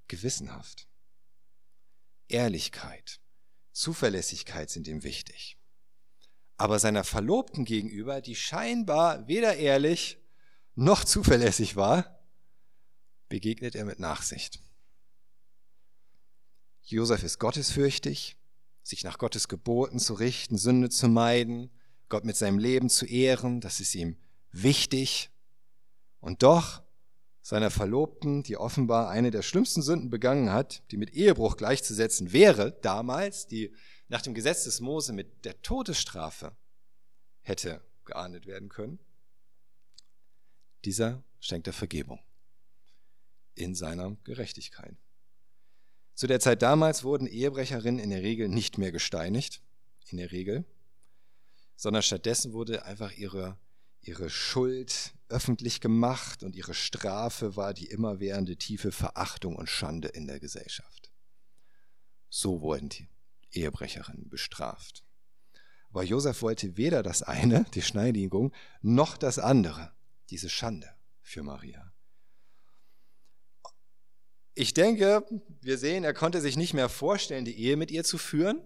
gewissenhaft. Ehrlichkeit, Zuverlässigkeit sind ihm wichtig. Aber seiner Verlobten gegenüber, die scheinbar weder ehrlich noch zuverlässig war, begegnet er mit Nachsicht. Josef ist gottesfürchtig, sich nach Gottes Geboten zu richten, Sünde zu meiden, Gott mit seinem Leben zu ehren, das ist ihm wichtig. Und doch seiner Verlobten, die offenbar eine der schlimmsten Sünden begangen hat, die mit Ehebruch gleichzusetzen wäre, damals, die nach dem Gesetz des Mose mit der Todesstrafe hätte geahndet werden können, dieser schenkt er Vergebung in seiner Gerechtigkeit. Zu der Zeit damals wurden Ehebrecherinnen in der Regel nicht mehr gesteinigt, in der Regel, sondern stattdessen wurde einfach ihre, ihre Schuld öffentlich gemacht und ihre Strafe war die immerwährende tiefe Verachtung und Schande in der Gesellschaft. So wurden die Ehebrecherinnen bestraft. Aber Josef wollte weder das eine, die Schneidigung, noch das andere, diese Schande für Maria. Ich denke, wir sehen, er konnte sich nicht mehr vorstellen, die Ehe mit ihr zu führen.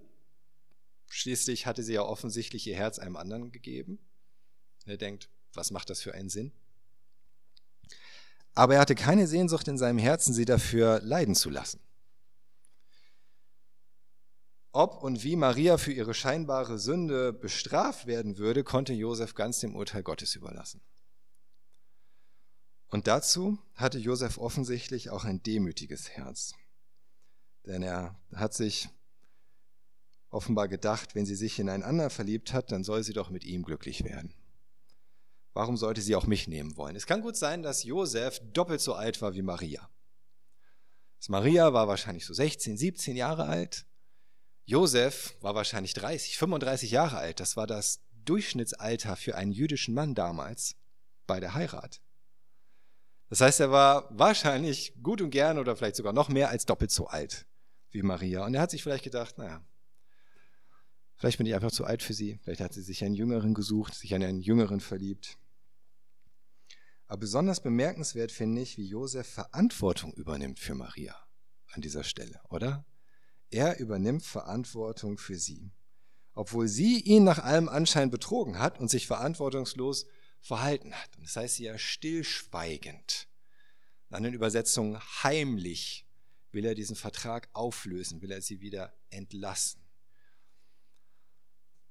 Schließlich hatte sie ja offensichtlich ihr Herz einem anderen gegeben. Und er denkt, was macht das für einen Sinn? Aber er hatte keine Sehnsucht in seinem Herzen, sie dafür leiden zu lassen. Ob und wie Maria für ihre scheinbare Sünde bestraft werden würde, konnte Josef ganz dem Urteil Gottes überlassen. Und dazu hatte Josef offensichtlich auch ein demütiges Herz. Denn er hat sich offenbar gedacht, wenn sie sich in einen anderen verliebt hat, dann soll sie doch mit ihm glücklich werden. Warum sollte sie auch mich nehmen wollen? Es kann gut sein, dass Josef doppelt so alt war wie Maria. Das Maria war wahrscheinlich so 16, 17 Jahre alt. Josef war wahrscheinlich 30, 35 Jahre alt. Das war das Durchschnittsalter für einen jüdischen Mann damals bei der Heirat. Das heißt, er war wahrscheinlich gut und gern oder vielleicht sogar noch mehr als doppelt so alt wie Maria. Und er hat sich vielleicht gedacht, naja, Vielleicht bin ich einfach zu alt für sie. Vielleicht hat sie sich einen Jüngeren gesucht, sich an einen Jüngeren verliebt. Aber besonders bemerkenswert finde ich, wie Josef Verantwortung übernimmt für Maria an dieser Stelle, oder? Er übernimmt Verantwortung für sie. Obwohl sie ihn nach allem Anschein betrogen hat und sich verantwortungslos verhalten hat. Und das heißt ja stillschweigend. In anderen Übersetzungen heimlich will er diesen Vertrag auflösen, will er sie wieder entlassen.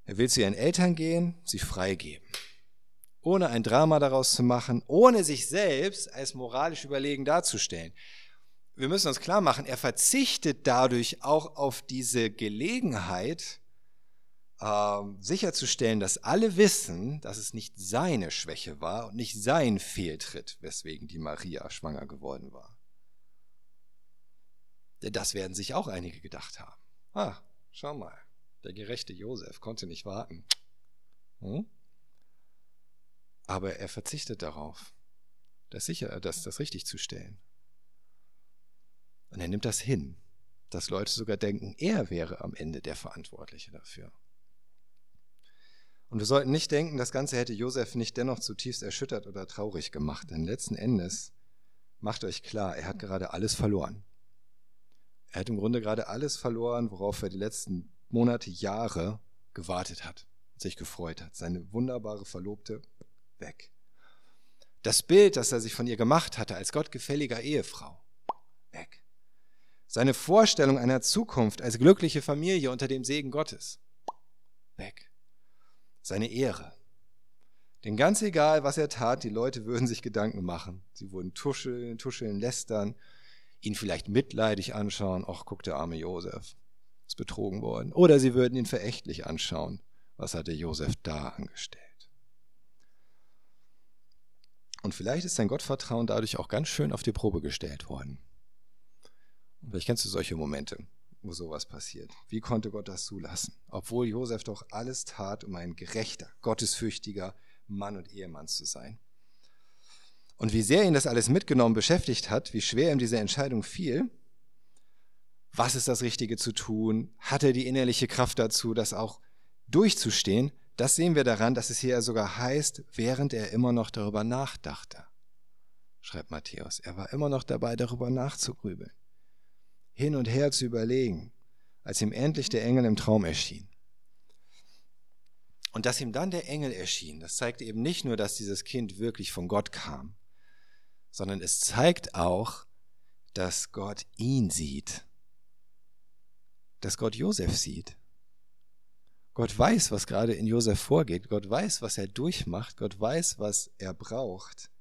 Er will zu ihren Eltern gehen, sie freigeben. Ohne ein Drama daraus zu machen, ohne sich selbst als moralisch überlegen darzustellen. Wir müssen uns klar machen, er verzichtet dadurch auch auf diese Gelegenheit, äh, sicherzustellen, dass alle wissen, dass es nicht seine Schwäche war und nicht sein Fehltritt, weswegen die Maria schwanger geworden war. Denn das werden sich auch einige gedacht haben. Ah, schau mal. Der gerechte Josef konnte nicht warten. Hm? Aber er verzichtet darauf, das sicher, das, das richtig zu stellen. Und er nimmt das hin, dass Leute sogar denken, er wäre am Ende der Verantwortliche dafür. Und wir sollten nicht denken, das Ganze hätte Josef nicht dennoch zutiefst erschüttert oder traurig gemacht, denn letzten Endes macht euch klar, er hat gerade alles verloren. Er hat im Grunde gerade alles verloren, worauf er die letzten Monate, Jahre gewartet hat, sich gefreut hat. Seine wunderbare Verlobte weg. Das Bild, das er sich von ihr gemacht hatte als gottgefälliger Ehefrau, weg. Seine Vorstellung einer Zukunft als glückliche Familie unter dem Segen Gottes, weg. Seine Ehre. Denn ganz egal, was er tat, die Leute würden sich Gedanken machen. Sie würden tuscheln, tuscheln, lästern, ihn vielleicht mitleidig anschauen. Ach, guck, der arme Josef ist betrogen worden. Oder sie würden ihn verächtlich anschauen. Was hat der Josef da angestellt? Und vielleicht ist sein Gottvertrauen dadurch auch ganz schön auf die Probe gestellt worden. Und vielleicht kennst du solche Momente, wo sowas passiert. Wie konnte Gott das zulassen? Obwohl Josef doch alles tat, um ein gerechter, gottesfürchtiger Mann und Ehemann zu sein. Und wie sehr ihn das alles mitgenommen beschäftigt hat, wie schwer ihm diese Entscheidung fiel, was ist das Richtige zu tun, hat er die innerliche Kraft dazu, das auch durchzustehen, das sehen wir daran, dass es hier sogar heißt, während er immer noch darüber nachdachte, schreibt Matthäus. Er war immer noch dabei, darüber nachzugrübeln, hin und her zu überlegen, als ihm endlich der Engel im Traum erschien. Und dass ihm dann der Engel erschien, das zeigt eben nicht nur, dass dieses Kind wirklich von Gott kam, sondern es zeigt auch, dass Gott ihn sieht, dass Gott Josef sieht. Gott weiß, was gerade in Josef vorgeht. Gott weiß, was er durchmacht. Gott weiß, was er braucht.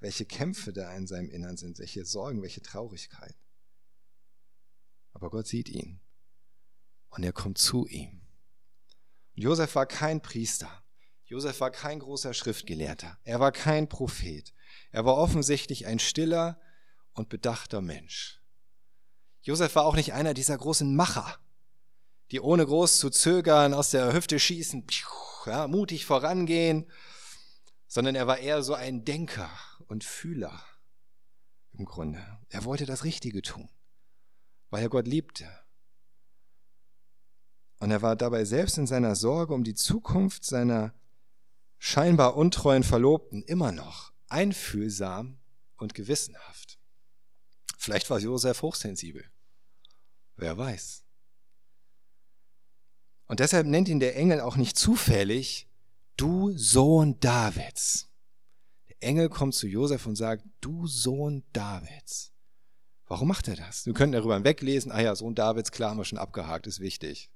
Welche Kämpfe da in seinem Innern sind, welche Sorgen, welche Traurigkeit. Aber Gott sieht ihn. Und er kommt zu ihm. Und Josef war kein Priester. Josef war kein großer Schriftgelehrter. Er war kein Prophet. Er war offensichtlich ein stiller und bedachter Mensch. Josef war auch nicht einer dieser großen Macher, die ohne groß zu zögern aus der Hüfte schießen, ja, mutig vorangehen, sondern er war eher so ein Denker und Fühler im Grunde. Er wollte das Richtige tun, weil er Gott liebte. Und er war dabei selbst in seiner Sorge um die Zukunft seiner scheinbar untreuen Verlobten immer noch einfühlsam und gewissenhaft. Vielleicht war Josef hochsensibel. Wer weiß. Und deshalb nennt ihn der Engel auch nicht zufällig, du Sohn Davids. Der Engel kommt zu Josef und sagt, du Sohn Davids. Warum macht er das? Wir könnten darüber weglesen, ah ja, Sohn Davids, klar haben wir schon abgehakt, ist wichtig.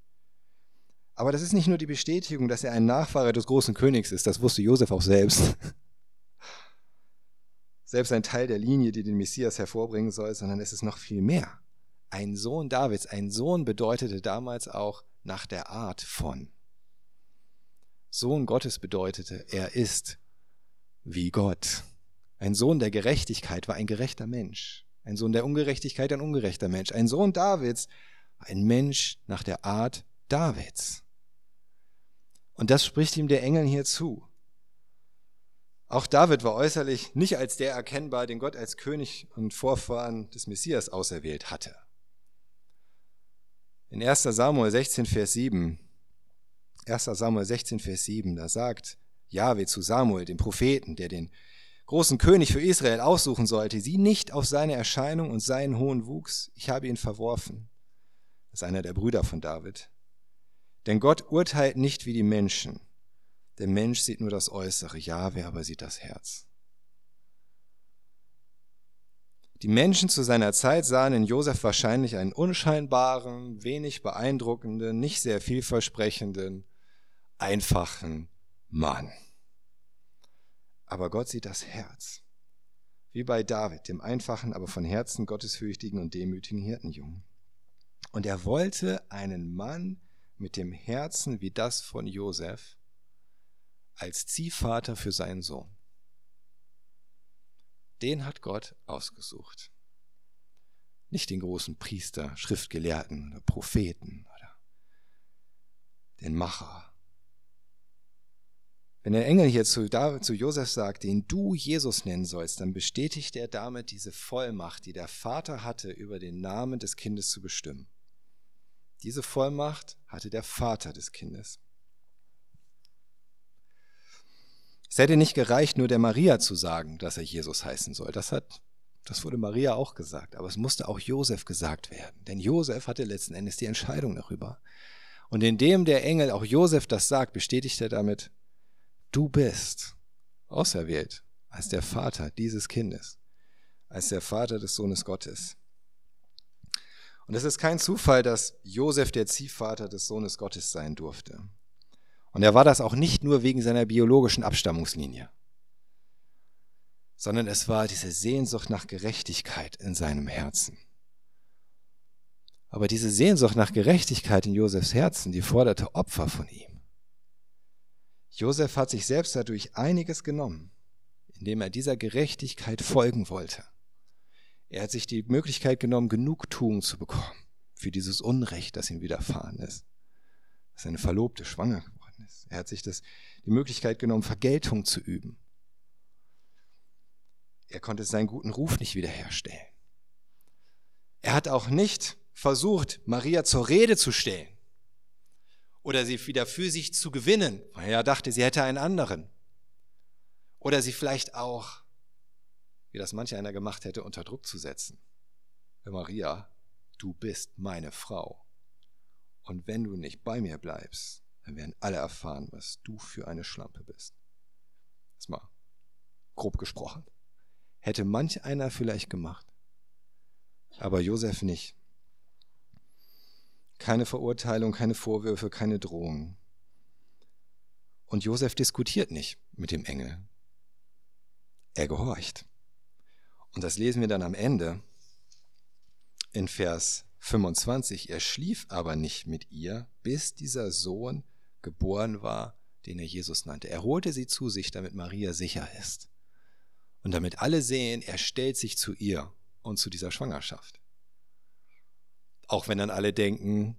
Aber das ist nicht nur die Bestätigung, dass er ein Nachfahre des großen Königs ist, das wusste Josef auch selbst. Selbst ein Teil der Linie, die den Messias hervorbringen soll, sondern es ist noch viel mehr. Ein Sohn Davids, ein Sohn bedeutete damals auch nach der Art von. Sohn Gottes bedeutete, er ist wie Gott. Ein Sohn der Gerechtigkeit war ein gerechter Mensch. Ein Sohn der Ungerechtigkeit ein ungerechter Mensch. Ein Sohn Davids ein Mensch nach der Art Davids. Und das spricht ihm der Engel hier zu. Auch David war äußerlich nicht als der erkennbar, den Gott als König und Vorfahren des Messias auserwählt hatte. In 1 Samuel 16, Vers 7, 1 Samuel 16, Vers 7, da sagt Jahwe zu Samuel, dem Propheten, der den großen König für Israel aussuchen sollte, sieh nicht auf seine Erscheinung und seinen hohen Wuchs, ich habe ihn verworfen. Das ist einer der Brüder von David. Denn Gott urteilt nicht wie die Menschen. Der Mensch sieht nur das Äußere, Jahwe aber sieht das Herz. Die Menschen zu seiner Zeit sahen in Josef wahrscheinlich einen unscheinbaren, wenig beeindruckenden, nicht sehr vielversprechenden, einfachen Mann. Aber Gott sieht das Herz. Wie bei David, dem einfachen, aber von Herzen gottesfürchtigen und demütigen Hirtenjungen. Und er wollte einen Mann mit dem Herzen wie das von Josef als Ziehvater für seinen Sohn. Den hat Gott ausgesucht. Nicht den großen Priester, Schriftgelehrten oder Propheten oder den Macher. Wenn der Engel hier zu, zu Josef sagt, den du Jesus nennen sollst, dann bestätigt er damit diese Vollmacht, die der Vater hatte, über den Namen des Kindes zu bestimmen. Diese Vollmacht hatte der Vater des Kindes. Es hätte nicht gereicht, nur der Maria zu sagen, dass er Jesus heißen soll. Das hat, das wurde Maria auch gesagt. Aber es musste auch Josef gesagt werden. Denn Josef hatte letzten Endes die Entscheidung darüber. Und indem der Engel auch Josef das sagt, bestätigt er damit, du bist auserwählt als der Vater dieses Kindes, als der Vater des Sohnes Gottes. Und es ist kein Zufall, dass Josef der Ziehvater des Sohnes Gottes sein durfte. Und er war das auch nicht nur wegen seiner biologischen Abstammungslinie, sondern es war diese Sehnsucht nach Gerechtigkeit in seinem Herzen. Aber diese Sehnsucht nach Gerechtigkeit in Josefs Herzen, die forderte Opfer von ihm. Josef hat sich selbst dadurch einiges genommen, indem er dieser Gerechtigkeit folgen wollte. Er hat sich die Möglichkeit genommen, Genugtuung zu bekommen für dieses Unrecht, das ihm widerfahren ist. Dass seine Verlobte schwanger geworden ist. Er hat sich das, die Möglichkeit genommen, Vergeltung zu üben. Er konnte seinen guten Ruf nicht wiederherstellen. Er hat auch nicht versucht, Maria zur Rede zu stellen oder sie wieder für sich zu gewinnen, weil er dachte, sie hätte einen anderen. Oder sie vielleicht auch, wie das manch einer gemacht hätte, unter Druck zu setzen. Maria, du bist meine Frau. Und wenn du nicht bei mir bleibst, dann werden alle erfahren, was du für eine Schlampe bist. Das mal grob gesprochen. Hätte manch einer vielleicht gemacht. Aber Josef nicht. Keine Verurteilung, keine Vorwürfe, keine Drohungen. Und Josef diskutiert nicht mit dem Engel. Er gehorcht. Und das lesen wir dann am Ende in Vers 25. Er schlief aber nicht mit ihr, bis dieser Sohn geboren war, den er Jesus nannte. Er holte sie zu sich, damit Maria sicher ist. Und damit alle sehen, er stellt sich zu ihr und zu dieser Schwangerschaft. Auch wenn dann alle denken,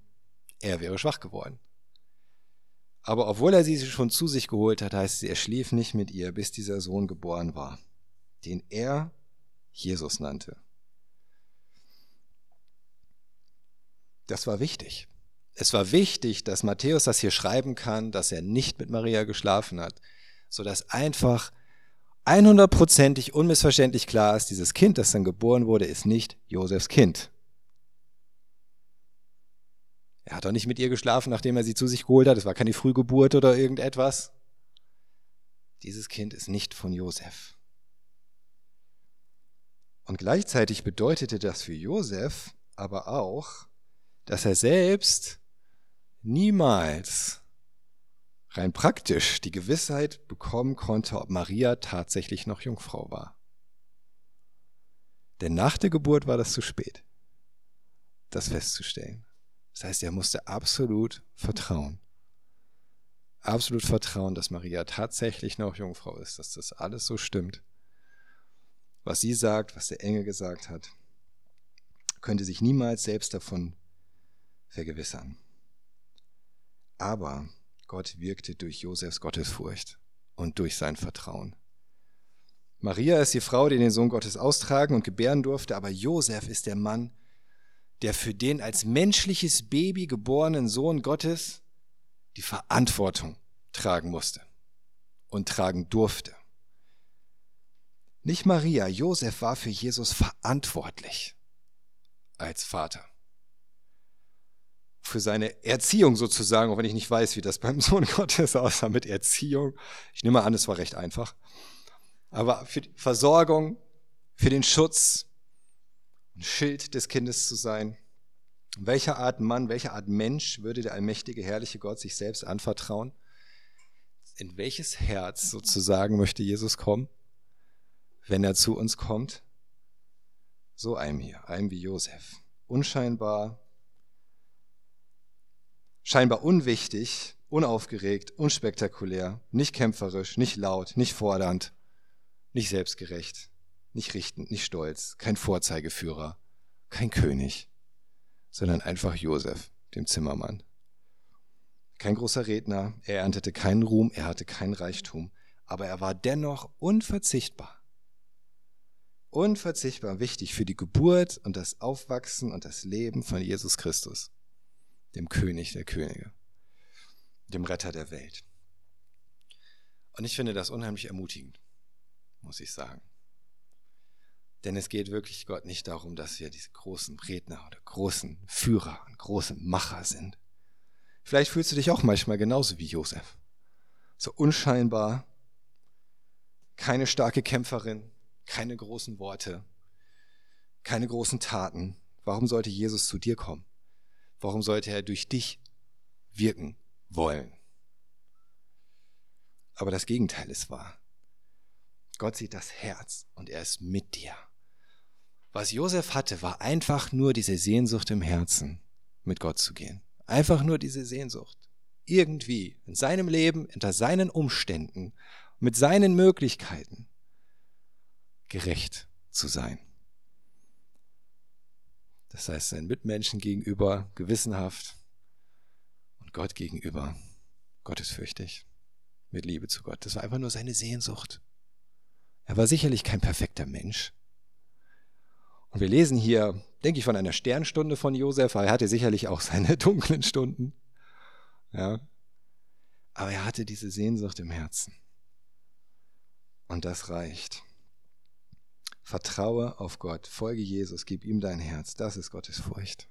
er wäre schwach geworden. Aber obwohl er sie schon zu sich geholt hat, heißt es, er schlief nicht mit ihr, bis dieser Sohn geboren war, den er Jesus nannte. Das war wichtig. Es war wichtig, dass Matthäus das hier schreiben kann, dass er nicht mit Maria geschlafen hat, sodass einfach 100%ig unmissverständlich klar ist, dieses Kind, das dann geboren wurde, ist nicht Josefs Kind. Er hat doch nicht mit ihr geschlafen, nachdem er sie zu sich geholt hat. Es war keine Frühgeburt oder irgendetwas. Dieses Kind ist nicht von Josef. Und gleichzeitig bedeutete das für Josef aber auch, dass er selbst niemals rein praktisch die Gewissheit bekommen konnte, ob Maria tatsächlich noch Jungfrau war. Denn nach der Geburt war das zu spät, das festzustellen. Das heißt, er musste absolut vertrauen. Absolut vertrauen, dass Maria tatsächlich noch Jungfrau ist, dass das alles so stimmt. Was sie sagt, was der Engel gesagt hat, könnte sich niemals selbst davon vergewissern. Aber Gott wirkte durch Josefs Gottesfurcht und durch sein Vertrauen. Maria ist die Frau, die den Sohn Gottes austragen und gebären durfte, aber Josef ist der Mann, der für den als menschliches Baby geborenen Sohn Gottes die Verantwortung tragen musste und tragen durfte. Nicht Maria, Josef war für Jesus verantwortlich als Vater. Für seine Erziehung sozusagen, auch wenn ich nicht weiß, wie das beim Sohn Gottes aussah mit Erziehung. Ich nehme an, es war recht einfach. Aber für die Versorgung, für den Schutz, ein Schild des Kindes zu sein. Welcher Art Mann, welcher Art Mensch würde der allmächtige, herrliche Gott sich selbst anvertrauen? In welches Herz sozusagen möchte Jesus kommen, wenn er zu uns kommt? So einem hier, einem wie Josef. Unscheinbar, scheinbar unwichtig, unaufgeregt, unspektakulär, nicht kämpferisch, nicht laut, nicht fordernd, nicht selbstgerecht, nicht richtend, nicht stolz, kein Vorzeigeführer, kein König, sondern einfach Josef, dem Zimmermann. Kein großer Redner, er erntete keinen Ruhm, er hatte kein Reichtum, aber er war dennoch unverzichtbar. Unverzichtbar wichtig für die Geburt und das Aufwachsen und das Leben von Jesus Christus. Dem König der Könige, dem Retter der Welt. Und ich finde das unheimlich ermutigend, muss ich sagen. Denn es geht wirklich Gott nicht darum, dass wir diese großen Redner oder großen Führer und großen Macher sind. Vielleicht fühlst du dich auch manchmal genauso wie Josef. So unscheinbar, keine starke Kämpferin, keine großen Worte, keine großen Taten. Warum sollte Jesus zu dir kommen? Warum sollte er durch dich wirken wollen? Aber das Gegenteil ist wahr. Gott sieht das Herz und er ist mit dir. Was Josef hatte, war einfach nur diese Sehnsucht im Herzen, mit Gott zu gehen. Einfach nur diese Sehnsucht. Irgendwie in seinem Leben, unter seinen Umständen, mit seinen Möglichkeiten gerecht zu sein. Das heißt, seinen Mitmenschen gegenüber gewissenhaft und Gott gegenüber gottesfürchtig, mit Liebe zu Gott. Das war einfach nur seine Sehnsucht. Er war sicherlich kein perfekter Mensch. Und wir lesen hier, denke ich, von einer Sternstunde von Josef. Er hatte sicherlich auch seine dunklen Stunden. Ja. Aber er hatte diese Sehnsucht im Herzen. Und das reicht. Vertraue auf Gott, folge Jesus, gib ihm dein Herz. Das ist Gottes Furcht.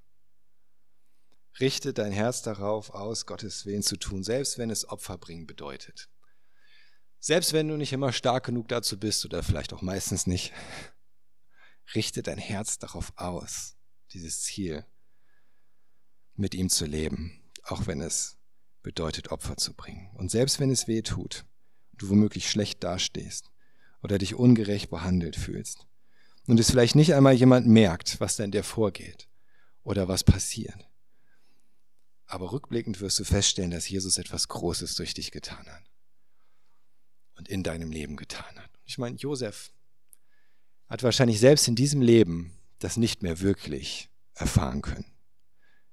Richte dein Herz darauf aus, Gottes Willen zu tun, selbst wenn es Opfer bringen bedeutet. Selbst wenn du nicht immer stark genug dazu bist oder vielleicht auch meistens nicht, richte dein Herz darauf aus, dieses Ziel mit ihm zu leben, auch wenn es bedeutet, Opfer zu bringen. Und selbst wenn es weh tut, du womöglich schlecht dastehst oder dich ungerecht behandelt fühlst und es vielleicht nicht einmal jemand merkt, was da in dir vorgeht oder was passiert. Aber rückblickend wirst du feststellen, dass Jesus etwas Großes durch dich getan hat und in deinem Leben getan hat. Ich meine, Josef hat wahrscheinlich selbst in diesem Leben das nicht mehr wirklich erfahren können.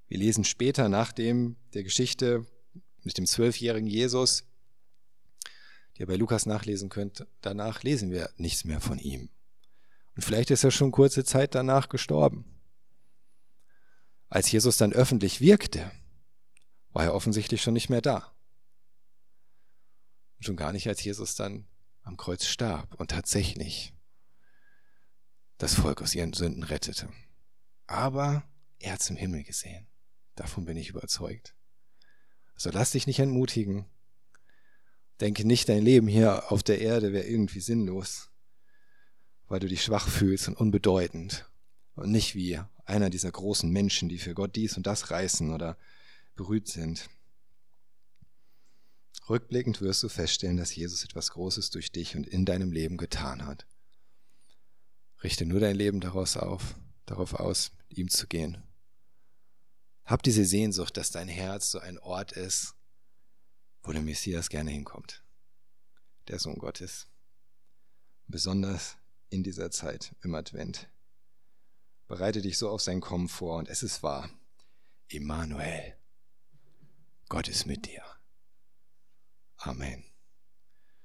Wir lesen später nach dem der Geschichte mit dem zwölfjährigen Jesus, die ihr bei Lukas nachlesen könnt, danach lesen wir nichts mehr von ihm. Und vielleicht ist er schon kurze Zeit danach gestorben. Als Jesus dann öffentlich wirkte, war er offensichtlich schon nicht mehr da. Und schon gar nicht, als Jesus dann am Kreuz starb und tatsächlich das Volk aus ihren Sünden rettete. Aber er hat im Himmel gesehen. Davon bin ich überzeugt. Also lass dich nicht entmutigen. Denke nicht, dein Leben hier auf der Erde wäre irgendwie sinnlos, weil du dich schwach fühlst und unbedeutend und nicht wie einer dieser großen Menschen, die für Gott dies und das reißen oder berühmt sind. Rückblickend wirst du feststellen, dass Jesus etwas Großes durch dich und in deinem Leben getan hat. Richte nur dein Leben daraus auf, darauf aus, mit ihm zu gehen. Hab diese Sehnsucht, dass dein Herz so ein Ort ist, wo der Messias gerne hinkommt. Der Sohn Gottes. Besonders in dieser Zeit im Advent. Bereite dich so auf sein Kommen vor und es ist wahr. Immanuel. Gott ist mit dir. Amen.